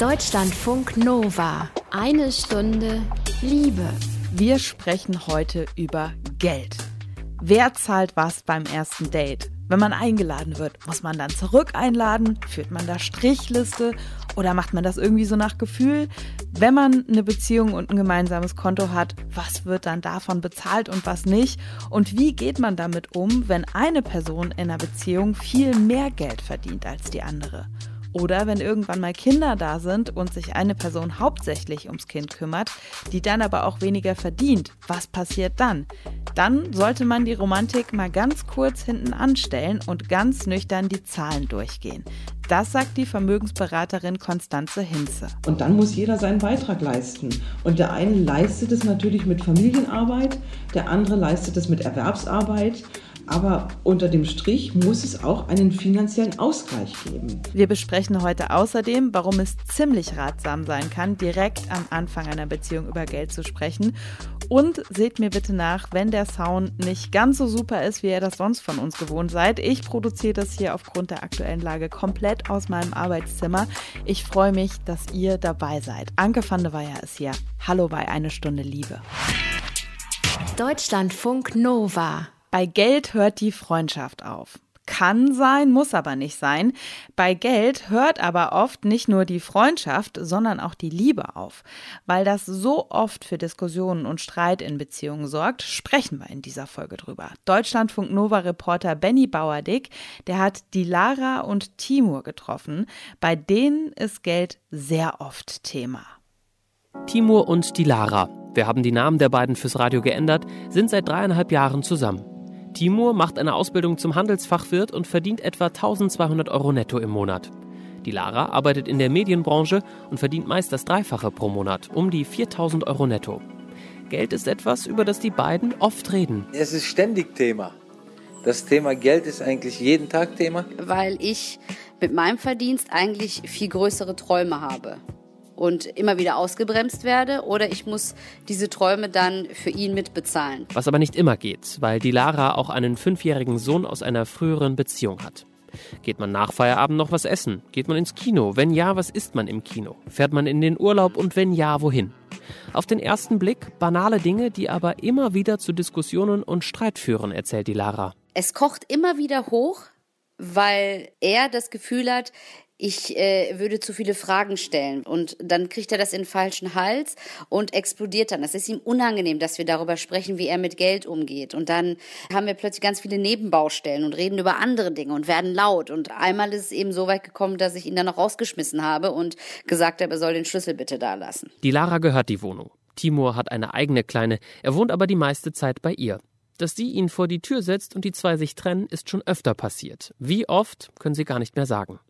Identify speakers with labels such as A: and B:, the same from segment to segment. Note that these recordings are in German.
A: Deutschlandfunk Nova. Eine Stunde Liebe.
B: Wir sprechen heute über Geld. Wer zahlt was beim ersten Date? Wenn man eingeladen wird, muss man dann zurück einladen? Führt man da Strichliste? Oder macht man das irgendwie so nach Gefühl? Wenn man eine Beziehung und ein gemeinsames Konto hat, was wird dann davon bezahlt und was nicht? Und wie geht man damit um, wenn eine Person in einer Beziehung viel mehr Geld verdient als die andere? Oder wenn irgendwann mal Kinder da sind und sich eine Person hauptsächlich ums Kind kümmert, die dann aber auch weniger verdient, was passiert dann? Dann sollte man die Romantik mal ganz kurz hinten anstellen und ganz nüchtern die Zahlen durchgehen. Das sagt die Vermögensberaterin Konstanze Hinze.
C: Und dann muss jeder seinen Beitrag leisten. Und der eine leistet es natürlich mit Familienarbeit, der andere leistet es mit Erwerbsarbeit. Aber unter dem Strich muss es auch einen finanziellen Ausgleich geben.
B: Wir besprechen heute außerdem, warum es ziemlich ratsam sein kann, direkt am Anfang einer Beziehung über Geld zu sprechen. Und seht mir bitte nach, wenn der Sound nicht ganz so super ist, wie ihr das sonst von uns gewohnt seid. Ich produziere das hier aufgrund der aktuellen Lage komplett aus meinem Arbeitszimmer. Ich freue mich, dass ihr dabei seid. Anke van der Weyer ist hier. Hallo bei Eine Stunde Liebe.
A: Deutschlandfunk Nova.
B: Bei Geld hört die Freundschaft auf. Kann sein, muss aber nicht sein. Bei Geld hört aber oft nicht nur die Freundschaft, sondern auch die Liebe auf. Weil das so oft für Diskussionen und Streit in Beziehungen sorgt, sprechen wir in dieser Folge drüber. Deutschlandfunk Nova Reporter Benny Bauerdick, der hat die Lara und Timur getroffen. Bei denen ist Geld sehr oft Thema.
D: Timur und die Lara. Wir haben die Namen der beiden fürs Radio geändert, sind seit dreieinhalb Jahren zusammen. Timur macht eine Ausbildung zum Handelsfachwirt und verdient etwa 1200 Euro netto im Monat. Die Lara arbeitet in der Medienbranche und verdient meist das Dreifache pro Monat, um die 4000 Euro netto. Geld ist etwas, über das die beiden oft reden.
E: Es ist ständig Thema. Das Thema Geld ist eigentlich jeden Tag Thema.
F: Weil ich mit meinem Verdienst eigentlich viel größere Träume habe und immer wieder ausgebremst werde oder ich muss diese Träume dann für ihn mitbezahlen.
D: Was aber nicht immer geht, weil die Lara auch einen fünfjährigen Sohn aus einer früheren Beziehung hat. Geht man nach Feierabend noch was essen? Geht man ins Kino? Wenn ja, was isst man im Kino? Fährt man in den Urlaub und wenn ja, wohin? Auf den ersten Blick banale Dinge, die aber immer wieder zu Diskussionen und Streit führen, erzählt die Lara.
F: Es kocht immer wieder hoch, weil er das Gefühl hat, ich äh, würde zu viele Fragen stellen und dann kriegt er das in den falschen Hals und explodiert dann. Das ist ihm unangenehm, dass wir darüber sprechen, wie er mit Geld umgeht. Und dann haben wir plötzlich ganz viele Nebenbaustellen und reden über andere Dinge und werden laut. Und einmal ist es eben so weit gekommen, dass ich ihn dann noch rausgeschmissen habe und gesagt habe, er soll den Schlüssel bitte da lassen.
D: Die Lara gehört die Wohnung. Timur hat eine eigene kleine, er wohnt aber die meiste Zeit bei ihr. Dass sie ihn vor die Tür setzt und die zwei sich trennen, ist schon öfter passiert. Wie oft, können sie gar nicht mehr sagen.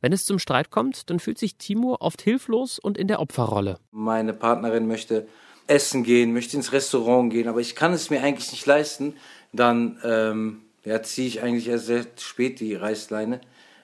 D: Wenn es zum Streit kommt, dann fühlt sich Timur oft hilflos und in der Opferrolle.
E: Meine Partnerin möchte essen gehen, möchte ins Restaurant gehen, aber ich kann es mir eigentlich nicht leisten. Dann ähm, ja, ziehe ich eigentlich erst sehr spät die Reißleine,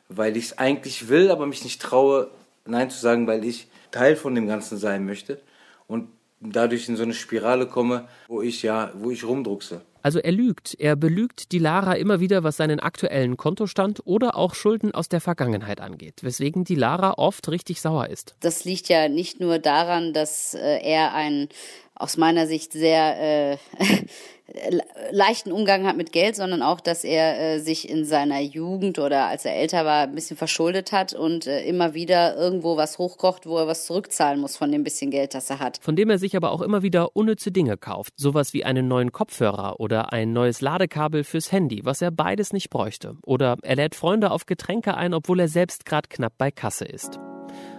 E: weil ich es eigentlich will, aber mich nicht traue, Nein zu sagen, weil ich Teil von dem Ganzen sein möchte. Und dadurch in so eine Spirale komme, wo ich ja, wo ich rumdruckse.
D: Also er lügt, er belügt die Lara immer wieder, was seinen aktuellen Kontostand oder auch Schulden aus der Vergangenheit angeht, weswegen die Lara oft richtig sauer ist.
F: Das liegt ja nicht nur daran, dass äh, er ein aus meiner Sicht sehr äh, leichten Umgang hat mit Geld, sondern auch, dass er äh, sich in seiner Jugend oder als er älter war, ein bisschen verschuldet hat und äh, immer wieder irgendwo was hochkocht, wo er was zurückzahlen muss von dem bisschen Geld, das er hat.
D: Von dem er sich aber auch immer wieder unnütze Dinge kauft. Sowas wie einen neuen Kopfhörer oder ein neues Ladekabel fürs Handy, was er beides nicht bräuchte. Oder er lädt Freunde auf Getränke ein, obwohl er selbst gerade knapp bei Kasse ist.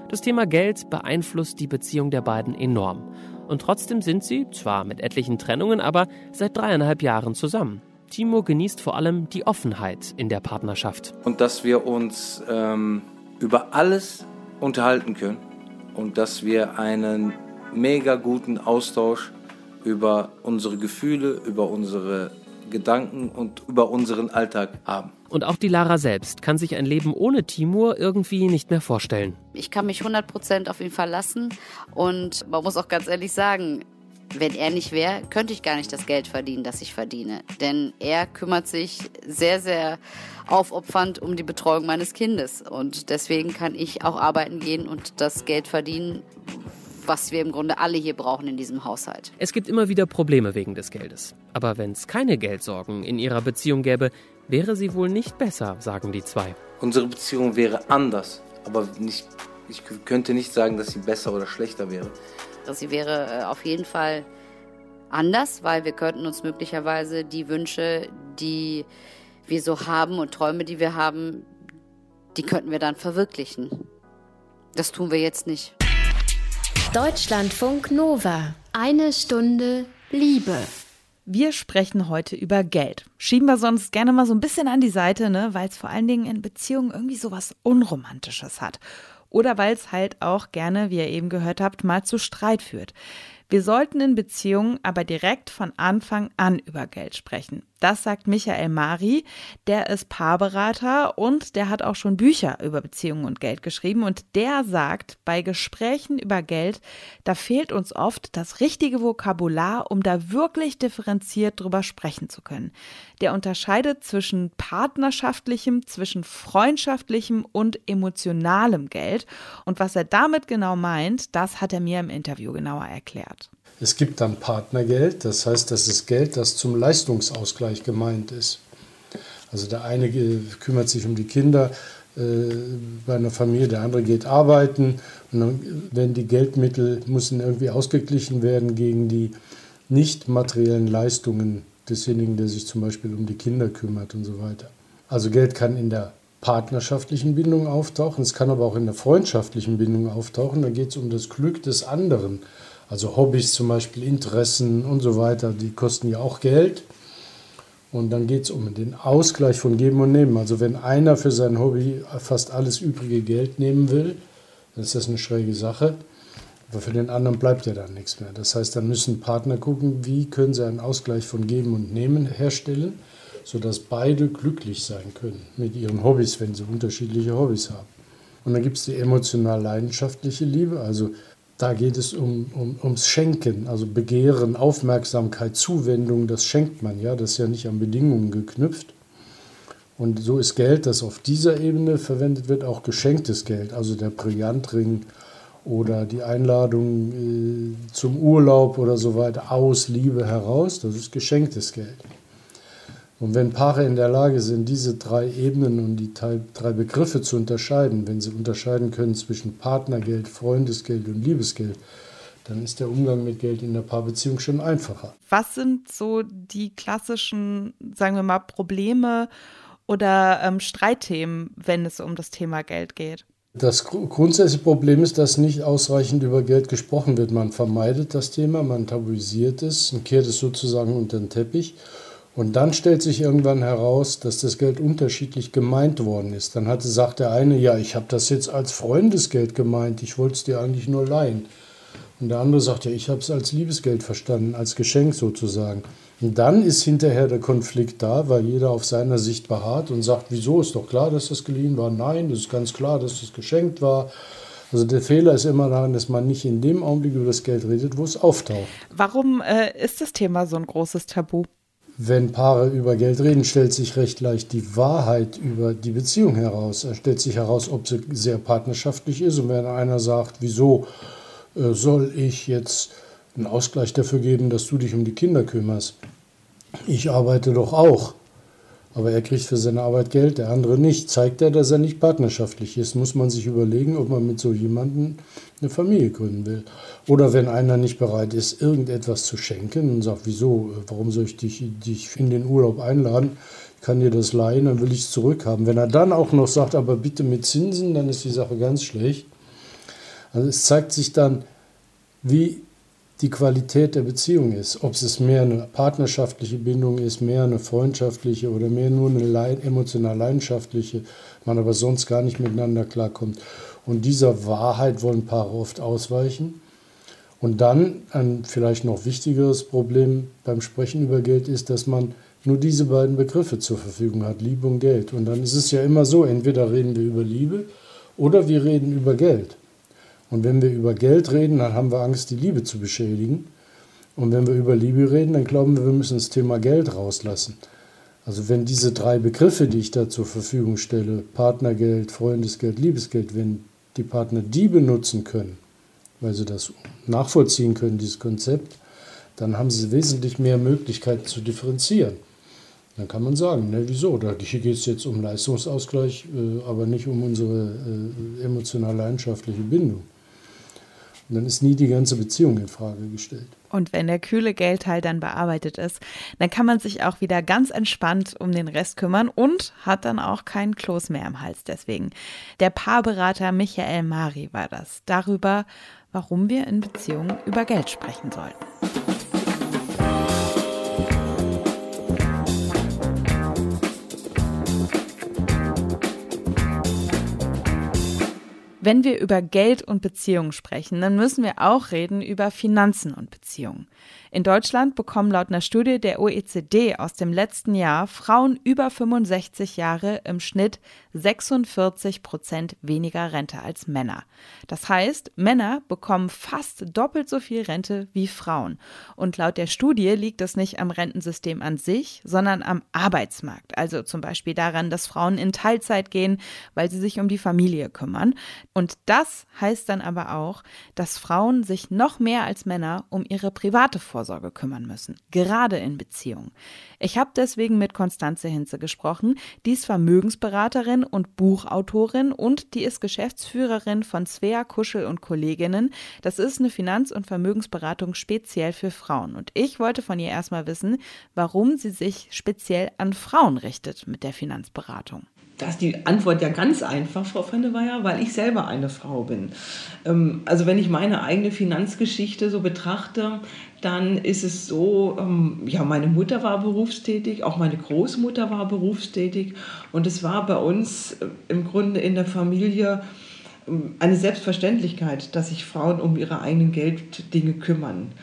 D: Das Thema Geld beeinflusst die Beziehung der beiden enorm. Und trotzdem sind sie, zwar mit etlichen Trennungen, aber seit dreieinhalb Jahren zusammen. Timo genießt vor allem die Offenheit in der Partnerschaft.
E: Und dass wir uns ähm, über alles unterhalten können und dass wir einen mega guten Austausch über unsere Gefühle, über unsere Gedanken und über unseren Alltag haben.
D: Und auch die Lara selbst kann sich ein Leben ohne Timur irgendwie nicht mehr vorstellen.
F: Ich kann mich 100% auf ihn verlassen und man muss auch ganz ehrlich sagen, wenn er nicht wäre, könnte ich gar nicht das Geld verdienen, das ich verdiene. Denn er kümmert sich sehr, sehr aufopfernd um die Betreuung meines Kindes. Und deswegen kann ich auch arbeiten gehen und das Geld verdienen, was wir im Grunde alle hier brauchen in diesem Haushalt.
D: Es gibt immer wieder Probleme wegen des Geldes. Aber wenn es keine Geldsorgen in ihrer Beziehung gäbe, wäre sie wohl nicht besser, sagen die zwei.
E: Unsere Beziehung wäre anders, aber nicht, ich könnte nicht sagen, dass sie besser oder schlechter wäre.
F: Sie wäre äh, auf jeden Fall anders, weil wir könnten uns möglicherweise die Wünsche, die wir so haben und Träume, die wir haben, die könnten wir dann verwirklichen. Das tun wir jetzt nicht.
A: Deutschlandfunk Nova. Eine Stunde Liebe.
B: Wir sprechen heute über Geld. Schieben wir sonst gerne mal so ein bisschen an die Seite, ne? weil es vor allen Dingen in Beziehungen irgendwie so was Unromantisches hat. Oder weil es halt auch gerne, wie ihr eben gehört habt, mal zu Streit führt. Wir sollten in Beziehungen aber direkt von Anfang an über Geld sprechen. Das sagt Michael Mari, der ist Paarberater und der hat auch schon Bücher über Beziehungen und Geld geschrieben und der sagt, bei Gesprächen über Geld, da fehlt uns oft das richtige Vokabular, um da wirklich differenziert drüber sprechen zu können. Der unterscheidet zwischen partnerschaftlichem, zwischen freundschaftlichem und emotionalem Geld und was er damit genau meint, das hat er mir im Interview genauer erklärt.
G: Es gibt dann Partnergeld, das heißt, das ist Geld, das zum Leistungsausgleich gemeint ist. Also der eine kümmert sich um die Kinder äh, bei einer Familie, der andere geht arbeiten und dann werden die Geldmittel müssen irgendwie ausgeglichen werden gegen die nicht materiellen Leistungen desjenigen, der sich zum Beispiel um die Kinder kümmert und so weiter. Also Geld kann in der partnerschaftlichen Bindung auftauchen, es kann aber auch in der freundschaftlichen Bindung auftauchen. Da geht es um das Glück des anderen. Also Hobbys zum Beispiel, Interessen und so weiter, die kosten ja auch Geld. Und dann geht es um den Ausgleich von Geben und Nehmen. Also wenn einer für sein Hobby fast alles übrige Geld nehmen will, dann ist das eine schräge Sache. Aber für den anderen bleibt ja dann nichts mehr. Das heißt, dann müssen Partner gucken, wie können sie einen Ausgleich von Geben und Nehmen herstellen, sodass beide glücklich sein können mit ihren Hobbys, wenn sie unterschiedliche Hobbys haben. Und dann gibt es die emotional leidenschaftliche Liebe, also da geht es um, um, ums Schenken, also Begehren, Aufmerksamkeit, Zuwendung, das schenkt man ja, das ist ja nicht an Bedingungen geknüpft. Und so ist Geld, das auf dieser Ebene verwendet wird, auch geschenktes Geld, also der Brillantring oder die Einladung äh, zum Urlaub oder so weiter aus Liebe heraus, das ist geschenktes Geld. Und wenn Paare in der Lage sind, diese drei Ebenen und die drei Begriffe zu unterscheiden, wenn sie unterscheiden können zwischen Partnergeld, Freundesgeld und Liebesgeld, dann ist der Umgang mit Geld in der Paarbeziehung schon einfacher.
B: Was sind so die klassischen, sagen wir mal, Probleme oder ähm, Streitthemen, wenn es um das Thema Geld geht?
G: Das grundsätzliche Problem ist, dass nicht ausreichend über Geld gesprochen wird. Man vermeidet das Thema, man tabuisiert es und kehrt es sozusagen unter den Teppich. Und dann stellt sich irgendwann heraus, dass das Geld unterschiedlich gemeint worden ist. Dann hatte, sagt der eine, ja, ich habe das jetzt als Freundesgeld gemeint, ich wollte es dir eigentlich nur leihen. Und der andere sagt, ja, ich habe es als Liebesgeld verstanden, als Geschenk sozusagen. Und dann ist hinterher der Konflikt da, weil jeder auf seiner Sicht beharrt und sagt, wieso ist doch klar, dass das geliehen war? Nein, das ist ganz klar, dass das geschenkt war. Also der Fehler ist immer daran, dass man nicht in dem Augenblick über das Geld redet, wo es auftaucht.
B: Warum äh, ist das Thema so ein großes Tabu?
G: Wenn Paare über Geld reden, stellt sich recht leicht die Wahrheit über die Beziehung heraus. Es stellt sich heraus, ob sie sehr partnerschaftlich ist. Und wenn einer sagt, wieso äh, soll ich jetzt einen Ausgleich dafür geben, dass du dich um die Kinder kümmerst? Ich arbeite doch auch. Aber er kriegt für seine Arbeit Geld, der andere nicht. Zeigt er, dass er nicht partnerschaftlich ist, muss man sich überlegen, ob man mit so jemandem eine Familie gründen will. Oder wenn einer nicht bereit ist, irgendetwas zu schenken und sagt, wieso, warum soll ich dich, dich in den Urlaub einladen? Ich kann dir das leihen, dann will ich es zurückhaben. Wenn er dann auch noch sagt, aber bitte mit Zinsen, dann ist die Sache ganz schlecht. Also es zeigt sich dann, wie die Qualität der Beziehung ist. Ob es mehr eine partnerschaftliche Bindung ist, mehr eine freundschaftliche oder mehr nur eine emotional leidenschaftliche, man aber sonst gar nicht miteinander klarkommt. Und dieser Wahrheit wollen Paare oft ausweichen. Und dann ein vielleicht noch wichtigeres Problem beim Sprechen über Geld ist, dass man nur diese beiden Begriffe zur Verfügung hat, Liebe und Geld. Und dann ist es ja immer so, entweder reden wir über Liebe oder wir reden über Geld. Und wenn wir über Geld reden, dann haben wir Angst, die Liebe zu beschädigen. Und wenn wir über Liebe reden, dann glauben wir, wir müssen das Thema Geld rauslassen. Also wenn diese drei Begriffe, die ich da zur Verfügung stelle, Partnergeld, Freundesgeld, Liebesgeld, wenn die Partner die benutzen können, weil sie das nachvollziehen können, dieses Konzept, dann haben sie wesentlich mehr Möglichkeiten zu differenzieren. Dann kann man sagen, ne, wieso? Hier geht es jetzt um Leistungsausgleich, äh, aber nicht um unsere äh, emotional leidenschaftliche Bindung. Und dann ist nie die ganze Beziehung in Frage gestellt.
B: Und wenn der kühle Geldteil dann bearbeitet ist, dann kann man sich auch wieder ganz entspannt um den Rest kümmern und hat dann auch keinen Kloß mehr im Hals deswegen. Der Paarberater Michael Mari war das. Darüber, warum wir in Beziehungen über Geld sprechen sollten. Wenn wir über Geld und Beziehungen sprechen, dann müssen wir auch reden über Finanzen und Beziehungen. In Deutschland bekommen laut einer Studie der OECD aus dem letzten Jahr Frauen über 65 Jahre im Schnitt 46 Prozent weniger Rente als Männer. Das heißt, Männer bekommen fast doppelt so viel Rente wie Frauen. Und laut der Studie liegt es nicht am Rentensystem an sich, sondern am Arbeitsmarkt. Also zum Beispiel daran, dass Frauen in Teilzeit gehen, weil sie sich um die Familie kümmern. Und das heißt dann aber auch, dass Frauen sich noch mehr als Männer um ihre private Vorsorge kümmern müssen, gerade in Beziehungen. Ich habe deswegen mit Konstanze Hinze gesprochen. Die ist Vermögensberaterin und Buchautorin und die ist Geschäftsführerin von Svea Kuschel und Kolleginnen. Das ist eine Finanz- und Vermögensberatung speziell für Frauen. Und ich wollte von ihr erstmal wissen, warum sie sich speziell an Frauen richtet mit der Finanzberatung.
C: Da ist die Antwort ja ganz einfach, Frau Weyer, weil ich selber eine Frau bin. Ähm, also wenn ich meine eigene Finanzgeschichte so betrachte, dann ist es so, ähm, ja, meine Mutter war berufstätig, auch meine Großmutter war berufstätig und es war bei uns äh, im Grunde in der Familie ähm, eine Selbstverständlichkeit, dass sich Frauen um ihre eigenen Gelddinge kümmern.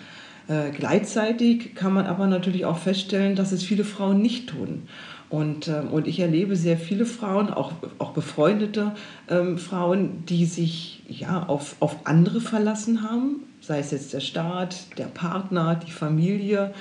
C: Äh, gleichzeitig kann man aber natürlich auch feststellen, dass es viele Frauen nicht tun. Und, ähm, und ich erlebe sehr viele Frauen, auch, auch befreundete ähm, Frauen, die sich ja, auf, auf andere verlassen haben, sei es jetzt der Staat, der Partner, die Familie.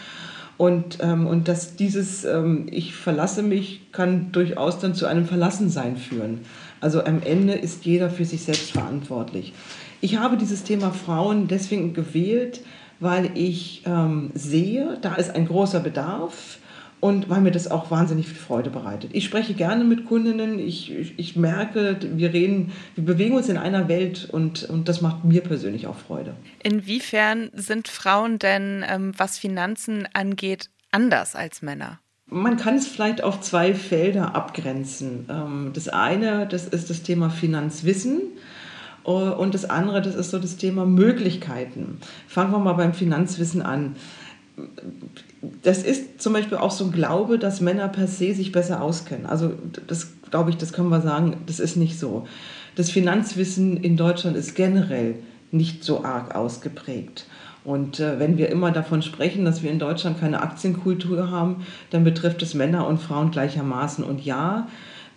C: Und, ähm, und dass dieses ähm, Ich verlasse mich kann durchaus dann zu einem Verlassensein führen. Also am Ende ist jeder für sich selbst verantwortlich. Ich habe dieses Thema Frauen deswegen gewählt, weil ich ähm, sehe, da ist ein großer Bedarf und weil mir das auch wahnsinnig viel Freude bereitet. Ich spreche gerne mit Kundinnen, ich, ich, ich, merke, wir reden, wir bewegen uns in einer Welt und, und das macht mir persönlich auch Freude.
B: Inwiefern sind Frauen denn, ähm, was Finanzen angeht, anders als Männer?
C: Man kann es vielleicht auf zwei Felder abgrenzen. Ähm, das eine, das ist das Thema Finanzwissen. Äh, und das andere, das ist so das Thema Möglichkeiten. Fangen wir mal beim Finanzwissen an das ist zum Beispiel auch so ein Glaube, dass Männer per se sich besser auskennen. Also das glaube ich, das können wir sagen, das ist nicht so. Das Finanzwissen in Deutschland ist generell nicht so arg ausgeprägt. Und äh, wenn wir immer davon sprechen, dass wir in Deutschland keine Aktienkultur haben, dann betrifft es Männer und Frauen gleichermaßen. Und ja,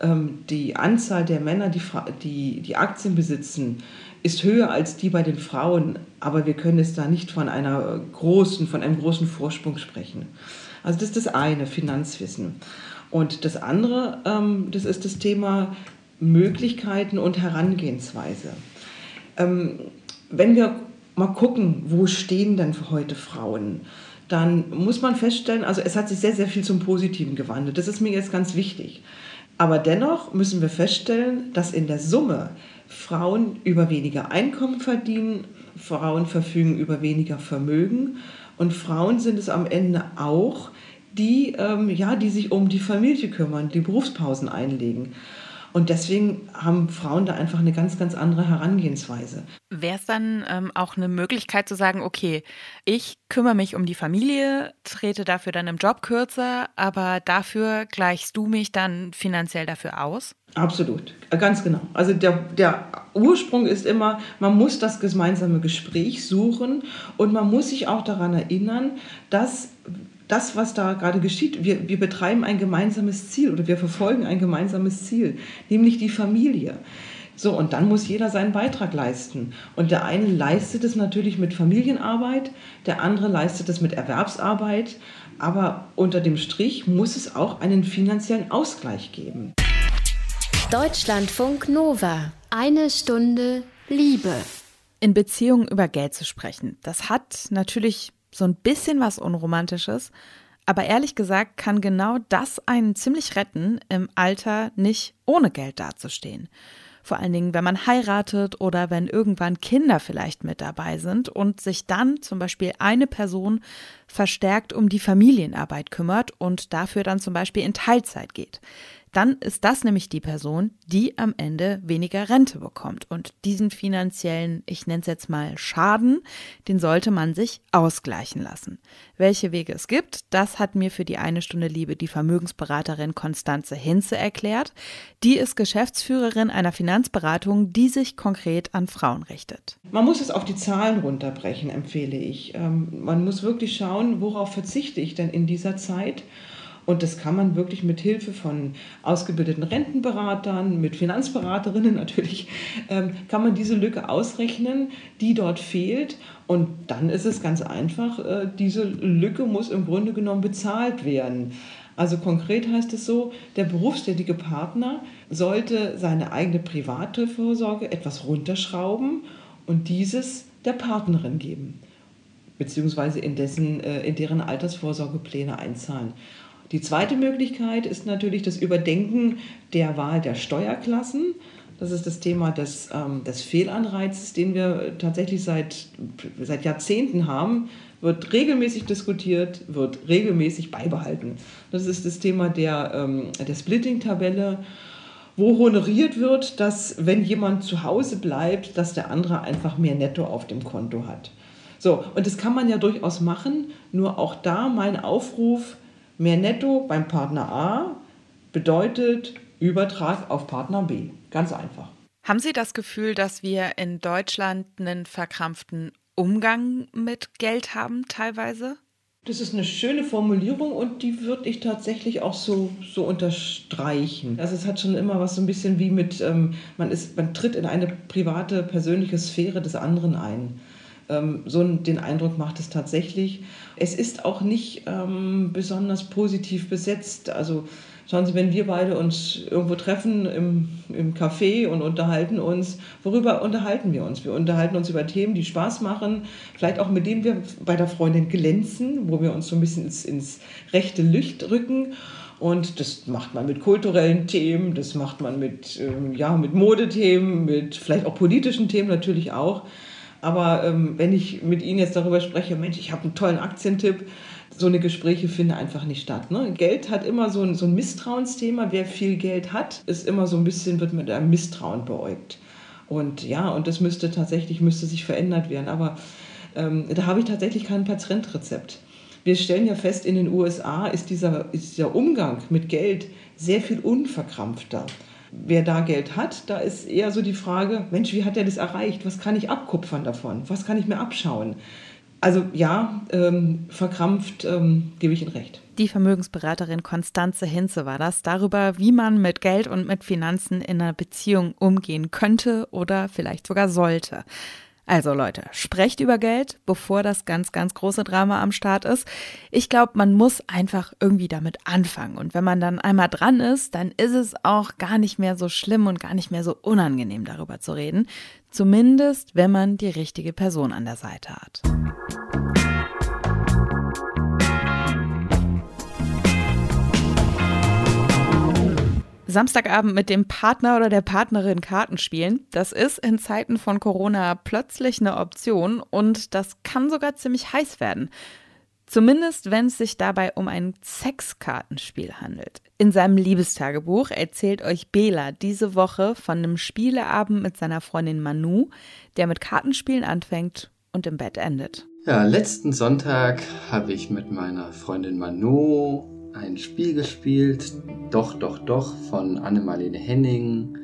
C: ähm, die Anzahl der Männer, die, die, die Aktien besitzen, ist höher als die bei den Frauen, aber wir können es da nicht von einer großen, von einem großen Vorsprung sprechen. Also das ist das eine, Finanzwissen. Und das andere, ähm, das ist das Thema Möglichkeiten und Herangehensweise. Ähm, wenn wir mal gucken, wo stehen denn heute Frauen, dann muss man feststellen, also es hat sich sehr, sehr viel zum Positiven gewandelt. Das ist mir jetzt ganz wichtig. Aber dennoch müssen wir feststellen, dass in der Summe Frauen über weniger Einkommen verdienen, Frauen verfügen über weniger Vermögen und Frauen sind es am Ende auch, die, ähm, ja, die sich um die Familie kümmern, die Berufspausen einlegen. Und deswegen haben Frauen da einfach eine ganz, ganz andere Herangehensweise.
B: Wäre es dann ähm, auch eine Möglichkeit zu sagen, okay, ich kümmere mich um die Familie, trete dafür dann im Job kürzer, aber dafür gleichst du mich dann finanziell dafür aus?
C: Absolut, ganz genau. Also der, der Ursprung ist immer, man muss das gemeinsame Gespräch suchen und man muss sich auch daran erinnern, dass das, was da gerade geschieht, wir, wir betreiben ein gemeinsames Ziel oder wir verfolgen ein gemeinsames Ziel, nämlich die Familie. So, und dann muss jeder seinen Beitrag leisten. Und der eine leistet es natürlich mit Familienarbeit, der andere leistet es mit Erwerbsarbeit. Aber unter dem Strich muss es auch einen finanziellen Ausgleich geben.
A: Deutschlandfunk Nova. Eine Stunde Liebe.
B: In Beziehungen über Geld zu sprechen, das hat natürlich so ein bisschen was Unromantisches. Aber ehrlich gesagt kann genau das einen ziemlich retten, im Alter nicht ohne Geld dazustehen. Vor allen Dingen, wenn man heiratet oder wenn irgendwann Kinder vielleicht mit dabei sind und sich dann zum Beispiel eine Person verstärkt um die Familienarbeit kümmert und dafür dann zum Beispiel in Teilzeit geht dann ist das nämlich die Person, die am Ende weniger Rente bekommt. Und diesen finanziellen, ich nenne es jetzt mal Schaden, den sollte man sich ausgleichen lassen. Welche Wege es gibt, das hat mir für die eine Stunde Liebe die Vermögensberaterin Konstanze Hinze erklärt. Die ist Geschäftsführerin einer Finanzberatung, die sich konkret an Frauen richtet.
C: Man muss es auf die Zahlen runterbrechen, empfehle ich. Ähm, man muss wirklich schauen, worauf verzichte ich denn in dieser Zeit und das kann man wirklich mit Hilfe von ausgebildeten Rentenberatern, mit Finanzberaterinnen natürlich, ähm, kann man diese Lücke ausrechnen, die dort fehlt. Und dann ist es ganz einfach, äh, diese Lücke muss im Grunde genommen bezahlt werden. Also konkret heißt es so, der berufstätige Partner sollte seine eigene private Vorsorge etwas runterschrauben und dieses der Partnerin geben, beziehungsweise in, dessen, äh, in deren Altersvorsorgepläne einzahlen. Die zweite Möglichkeit ist natürlich das Überdenken der Wahl der Steuerklassen. Das ist das Thema des, ähm, des Fehlanreizes, den wir tatsächlich seit, seit Jahrzehnten haben, wird regelmäßig diskutiert, wird regelmäßig beibehalten. Das ist das Thema der, ähm, der Splitting-Tabelle, wo honoriert wird, dass wenn jemand zu Hause bleibt, dass der andere einfach mehr Netto auf dem Konto hat. So, und das kann man ja durchaus machen, nur auch da mein Aufruf, Mehr Netto beim Partner A bedeutet Übertrag auf Partner B. Ganz einfach.
B: Haben Sie das Gefühl, dass wir in Deutschland einen verkrampften Umgang mit Geld haben teilweise?
C: Das ist eine schöne Formulierung und die würde ich tatsächlich auch so, so unterstreichen. Also es hat schon immer was so ein bisschen wie mit, ähm, man, ist, man tritt in eine private, persönliche Sphäre des anderen ein. Ähm, so den Eindruck macht es tatsächlich. Es ist auch nicht ähm, besonders positiv besetzt. Also schauen Sie, wenn wir beide uns irgendwo treffen im, im Café und unterhalten uns, worüber unterhalten wir uns? Wir unterhalten uns über Themen, die Spaß machen, vielleicht auch mit denen wir bei der Freundin glänzen, wo wir uns so ein bisschen ins, ins rechte Licht rücken. Und das macht man mit kulturellen Themen, das macht man mit, ähm, ja, mit Modethemen, mit vielleicht auch politischen Themen natürlich auch. Aber ähm, wenn ich mit Ihnen jetzt darüber spreche, Mensch, ich habe einen tollen Aktientipp, so eine Gespräche finden einfach nicht statt. Ne? Geld hat immer so ein, so ein Misstrauensthema. Wer viel Geld hat, ist immer so ein bisschen, wird mit einem Misstrauen beäugt. Und ja, und das müsste tatsächlich, müsste sich verändert werden. Aber ähm, da habe ich tatsächlich kein Patentrezept. Wir stellen ja fest, in den USA ist dieser, ist dieser Umgang mit Geld sehr viel unverkrampfter wer da Geld hat, da ist eher so die Frage, Mensch, wie hat er das erreicht? Was kann ich abkupfern davon? Was kann ich mir abschauen? Also ja, ähm, verkrampft ähm, gebe ich Ihnen recht.
B: Die Vermögensberaterin Konstanze Hinze war das darüber, wie man mit Geld und mit Finanzen in einer Beziehung umgehen könnte oder vielleicht sogar sollte. Also Leute, sprecht über Geld, bevor das ganz, ganz große Drama am Start ist. Ich glaube, man muss einfach irgendwie damit anfangen. Und wenn man dann einmal dran ist, dann ist es auch gar nicht mehr so schlimm und gar nicht mehr so unangenehm darüber zu reden. Zumindest, wenn man die richtige Person an der Seite hat. Samstagabend mit dem Partner oder der Partnerin Karten spielen, das ist in Zeiten von Corona plötzlich eine Option und das kann sogar ziemlich heiß werden. Zumindest wenn es sich dabei um ein Sexkartenspiel handelt. In seinem Liebestagebuch erzählt euch Bela diese Woche von einem Spieleabend mit seiner Freundin Manu, der mit Kartenspielen anfängt und im Bett endet.
H: Ja, letzten Sonntag habe ich mit meiner Freundin Manu ein Spiel gespielt, Doch, Doch, Doch von Annemarlene Henning.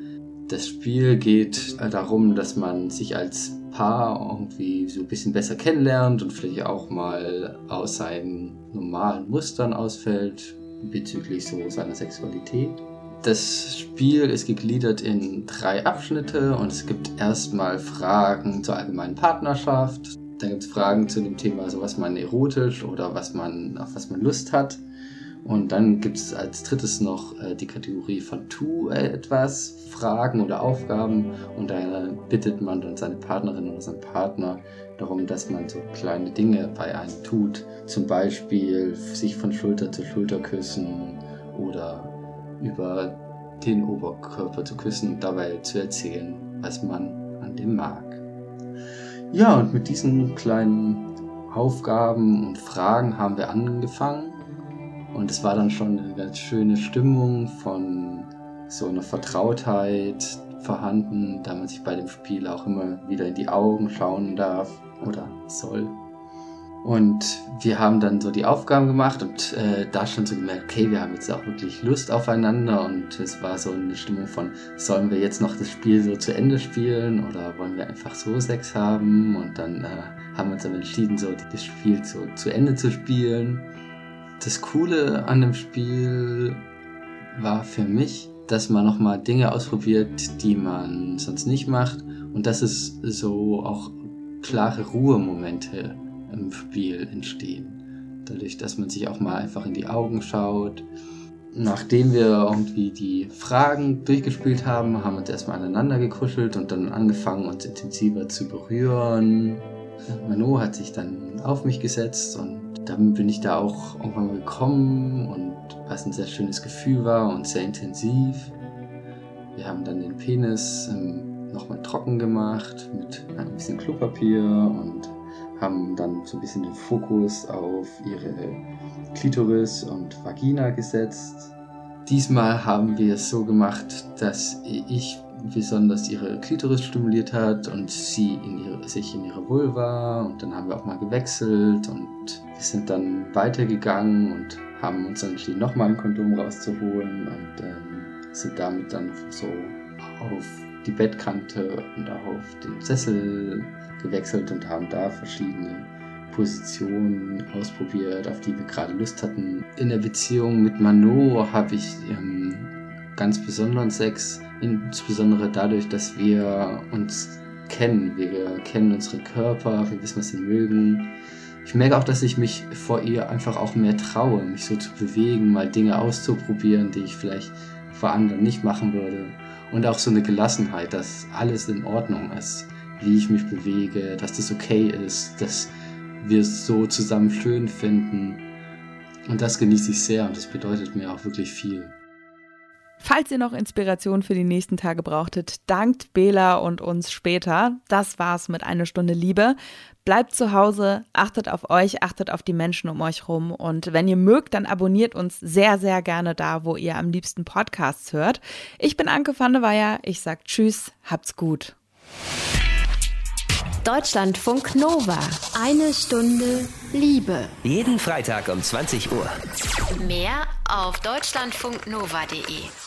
H: Das Spiel geht darum, dass man sich als Paar irgendwie so ein bisschen besser kennenlernt und vielleicht auch mal aus seinen normalen Mustern ausfällt bezüglich so seiner Sexualität. Das Spiel ist gegliedert in drei Abschnitte und es gibt erstmal Fragen zur allgemeinen Partnerschaft. Dann gibt es Fragen zu dem Thema, so was man erotisch oder was man, auf was man Lust hat. Und dann gibt es als drittes noch äh, die Kategorie von Tu etwas, Fragen oder Aufgaben. Und da bittet man dann seine Partnerin oder seinen Partner darum, dass man so kleine Dinge bei einem tut. Zum Beispiel sich von Schulter zu Schulter küssen oder über den Oberkörper zu küssen und dabei zu erzählen, was man an dem mag. Ja, und mit diesen kleinen Aufgaben und Fragen haben wir angefangen. Und es war dann schon eine ganz schöne Stimmung von so einer Vertrautheit vorhanden, da man sich bei dem Spiel auch immer wieder in die Augen schauen darf oder soll. Und wir haben dann so die Aufgaben gemacht und äh, da schon so gemerkt, okay, wir haben jetzt auch wirklich Lust aufeinander und es war so eine Stimmung von, sollen wir jetzt noch das Spiel so zu Ende spielen oder wollen wir einfach so Sex haben? Und dann äh, haben wir uns dann entschieden, so das Spiel so zu Ende zu spielen. Das Coole an dem Spiel war für mich, dass man nochmal Dinge ausprobiert, die man sonst nicht macht und dass es so auch klare Ruhemomente im Spiel entstehen. Dadurch, dass man sich auch mal einfach in die Augen schaut. Nachdem wir irgendwie die Fragen durchgespielt haben, haben wir uns erstmal aneinander gekuschelt und dann angefangen, uns intensiver zu berühren. Mano hat sich dann auf mich gesetzt und dann bin ich da auch irgendwann gekommen und was ein sehr schönes Gefühl war und sehr intensiv. Wir haben dann den Penis ähm, nochmal trocken gemacht mit ein bisschen Klopapier und haben dann so ein bisschen den Fokus auf ihre Klitoris und Vagina gesetzt. Diesmal haben wir es so gemacht, dass ich besonders ihre Klitoris stimuliert hat und sie in ihre, sich in ihre Vulva und dann haben wir auch mal gewechselt und wir sind dann weitergegangen und haben uns dann entschieden, nochmal ein Kondom rauszuholen und ähm, sind damit dann so auf die Bettkante und auf den Sessel gewechselt und haben da verschiedene Positionen ausprobiert, auf die wir gerade Lust hatten. In der Beziehung mit Mano habe ich ähm, ganz besonderen Sex Insbesondere dadurch, dass wir uns kennen. Wir kennen unsere Körper, wir wissen, was sie mögen. Ich merke auch, dass ich mich vor ihr einfach auch mehr traue, mich so zu bewegen, mal Dinge auszuprobieren, die ich vielleicht vor anderen nicht machen würde. Und auch so eine Gelassenheit, dass alles in Ordnung ist, wie ich mich bewege, dass das okay ist, dass wir es so zusammen schön finden. Und das genieße ich sehr und das bedeutet mir auch wirklich viel.
B: Falls ihr noch Inspiration für die nächsten Tage brauchtet, dankt Bela und uns später. Das war's mit einer Stunde Liebe. Bleibt zu Hause, achtet auf euch, achtet auf die Menschen um euch rum und wenn ihr mögt, dann abonniert uns sehr, sehr gerne da, wo ihr am liebsten Podcasts hört. Ich bin Anke van der Weyer. Ich sag Tschüss, habt's gut.
A: Deutschlandfunk Nova. Eine Stunde Liebe.
I: Jeden Freitag um 20 Uhr.
A: Mehr auf deutschlandfunknova.de.